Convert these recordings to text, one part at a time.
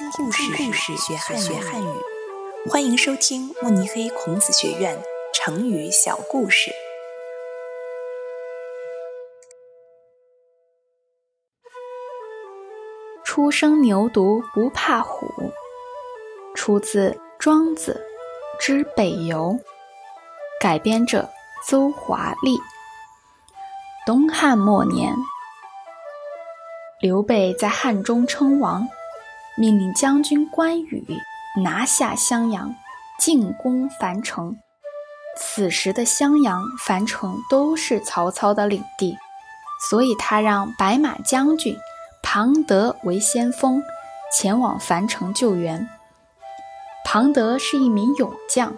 听故事，故事学汉学汉语。欢迎收听慕尼黑孔子学院成语小故事。初生牛犊不怕虎，出自《庄子·之北游》，改编者邹华丽。东汉末年。刘备在汉中称王，命令将军关羽拿下襄阳，进攻樊城。此时的襄阳、樊城都是曹操的领地，所以他让白马将军庞德为先锋，前往樊城救援。庞德是一名勇将，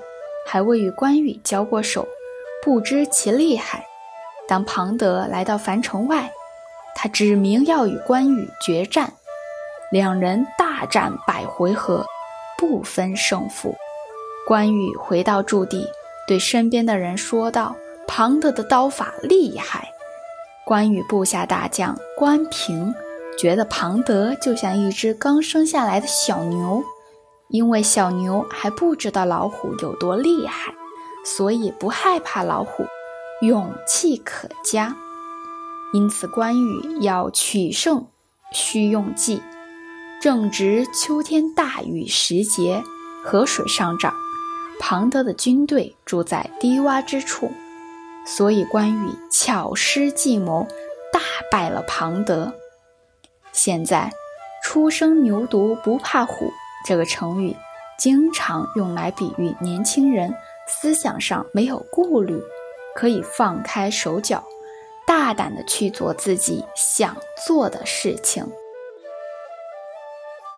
还未与关羽交过手，不知其厉害。当庞德来到樊城外，他指明要与关羽决战，两人战百回合，不分胜负。关羽回到驻地，对身边的人说道：“庞德的刀法厉害。”关羽部下大将关平觉得庞德就像一只刚生下来的小牛，因为小牛还不知道老虎有多厉害，所以不害怕老虎，勇气可嘉。因此，关羽要取胜，需用计。正值秋天大雨时节，河水上涨，庞德的军队住在低洼之处，所以关羽巧施计谋，大败了庞德。现在，“初生牛犊不怕虎”这个成语，经常用来比喻年轻人思想上没有顾虑，可以放开手脚。大胆的去做自己想做的事情。